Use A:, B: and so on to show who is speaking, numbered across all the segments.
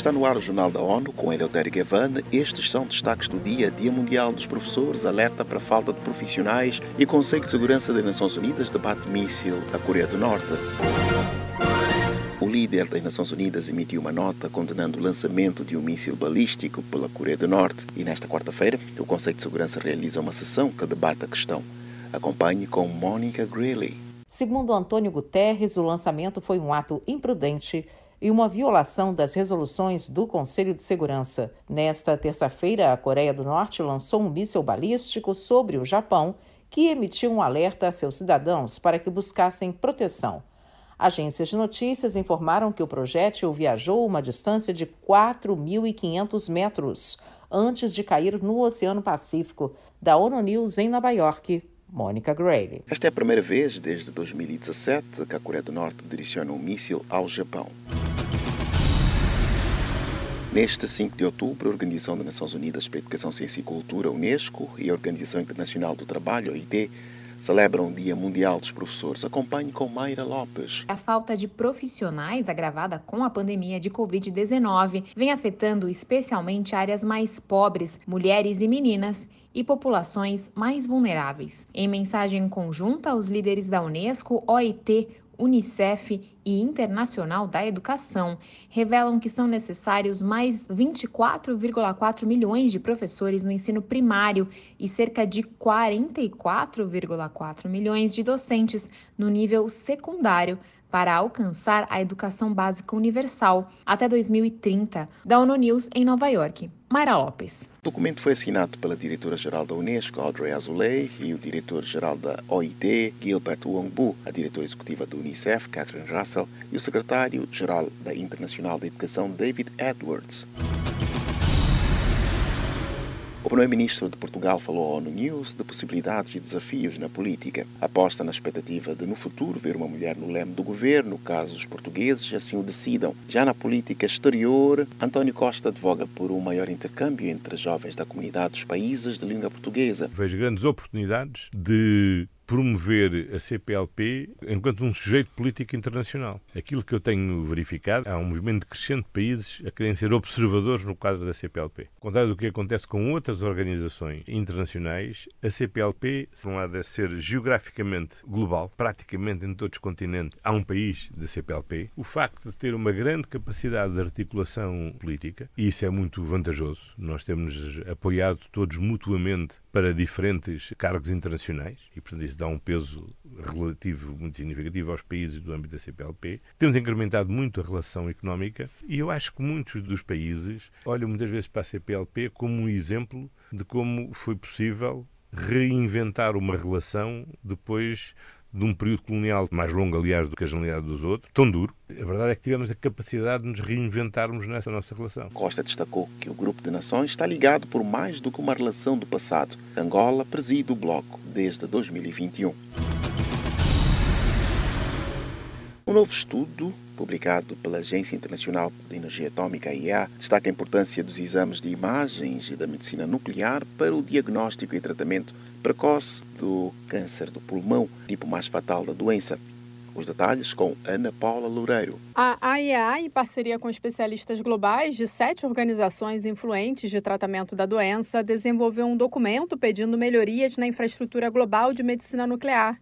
A: Está no ar o Jornal da ONU com Eleutério Gavan. Estes são destaques do dia. Dia Mundial dos Professores alerta para a falta de profissionais e Conselho de Segurança das Nações Unidas debate míssil à Coreia do Norte. O líder das Nações Unidas emitiu uma nota condenando o lançamento de um míssil balístico pela Coreia do Norte e nesta quarta-feira o Conselho de Segurança realiza uma sessão que debate a questão. Acompanhe com Monica Greeley.
B: Segundo Antônio Guterres, o lançamento foi um ato imprudente e uma violação das resoluções do Conselho de Segurança. Nesta terça-feira, a Coreia do Norte lançou um míssil balístico sobre o Japão, que emitiu um alerta a seus cidadãos para que buscassem proteção. Agências de notícias informaram que o projétil viajou uma distância de 4.500 metros antes de cair no Oceano Pacífico, da ONU News em Nova York. Mônica Gray.
A: Esta é a primeira vez desde 2017 que a Coreia do Norte direciona um míssil ao Japão. Neste 5 de outubro, a Organização das Nações Unidas para a Educação, Ciência e Cultura, Unesco, e a Organização Internacional do Trabalho, OIT, celebram o Dia Mundial dos Professores. Acompanhe com Mayra Lopes.
C: A falta de profissionais, agravada com a pandemia de Covid-19, vem afetando especialmente áreas mais pobres, mulheres e meninas, e populações mais vulneráveis. Em mensagem conjunta, os líderes da Unesco, OIT, Unicef e Internacional da Educação revelam que são necessários mais 24,4 milhões de professores no ensino primário e cerca de 44,4 milhões de docentes no nível secundário para alcançar a educação básica universal até 2030, da ONU News em Nova York. Mayra Lopes.
A: O documento foi assinado pela diretora-geral da Unesco, Audrey Azoulay, e o diretor-geral da OIT, Gilbert Wongbu, a diretora executiva do Unicef, Catherine Russell, e o secretário-geral da Internacional da Educação, David Edwards. O primeiro-ministro de Portugal falou à ONU News de possibilidades e desafios na política. Aposta na expectativa de, no futuro, ver uma mulher no leme do governo, caso os portugueses assim o decidam. Já na política exterior, António Costa advoga por um maior intercâmbio entre jovens da comunidade dos países de língua portuguesa.
D: Vejo grandes oportunidades de promover a CPLP enquanto um sujeito político internacional. Aquilo que eu tenho verificado, há um movimento crescente de países a querem ser observadores no quadro da CPLP. Ao contrário do que acontece com outras organizações internacionais, a CPLP, se não há de ser geograficamente global, praticamente em todos os continentes há um país da CPLP, o facto de ter uma grande capacidade de articulação política, e isso é muito vantajoso, nós temos apoiado todos mutuamente para diferentes cargos internacionais e, portanto, isso dá um peso relativo muito significativo aos países do âmbito da CPLP. Temos incrementado muito a relação económica e eu acho que muitos dos países olham muitas vezes para a CPLP como um exemplo de como foi possível reinventar uma relação depois de um período colonial mais longo, aliás, do que a genialidade dos outros, tão duro. A verdade é que tivemos a capacidade de nos reinventarmos nessa nossa relação.
A: Costa destacou que o Grupo de Nações está ligado por mais do que uma relação do passado. Angola preside o bloco desde 2021. Um novo estudo, publicado pela Agência Internacional de Energia Atômica, AIEA, destaca a importância dos exames de imagens e da medicina nuclear para o diagnóstico e tratamento precoce do câncer do pulmão, tipo mais fatal da doença. Os detalhes com Ana Paula Loureiro.
E: A AIEA, em parceria com especialistas globais de sete organizações influentes de tratamento da doença, desenvolveu um documento pedindo melhorias na infraestrutura global de medicina nuclear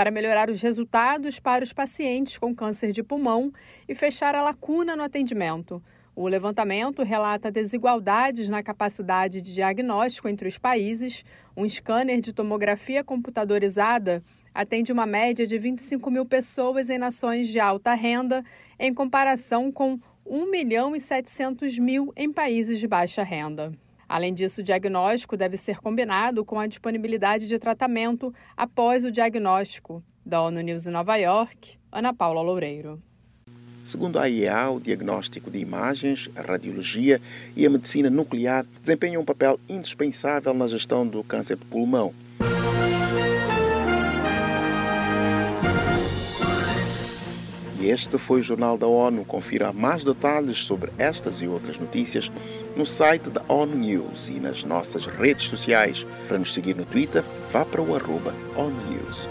E: para melhorar os resultados para os pacientes com câncer de pulmão e fechar a lacuna no atendimento. O levantamento relata desigualdades na capacidade de diagnóstico entre os países. Um scanner de tomografia computadorizada atende uma média de 25 mil pessoas em nações de alta renda, em comparação com 1 milhão e 700 mil em países de baixa renda. Além disso, o diagnóstico deve ser combinado com a disponibilidade de tratamento após o diagnóstico. Da ONU News em Nova York, Ana Paula Loureiro.
A: Segundo a IEA, o diagnóstico de imagens, a radiologia e a medicina nuclear desempenham um papel indispensável na gestão do câncer de pulmão. E este foi o Jornal da ONU. Confira mais detalhes sobre estas e outras notícias no site da ONU News e nas nossas redes sociais. Para nos seguir no Twitter, vá para o arroba ONU News.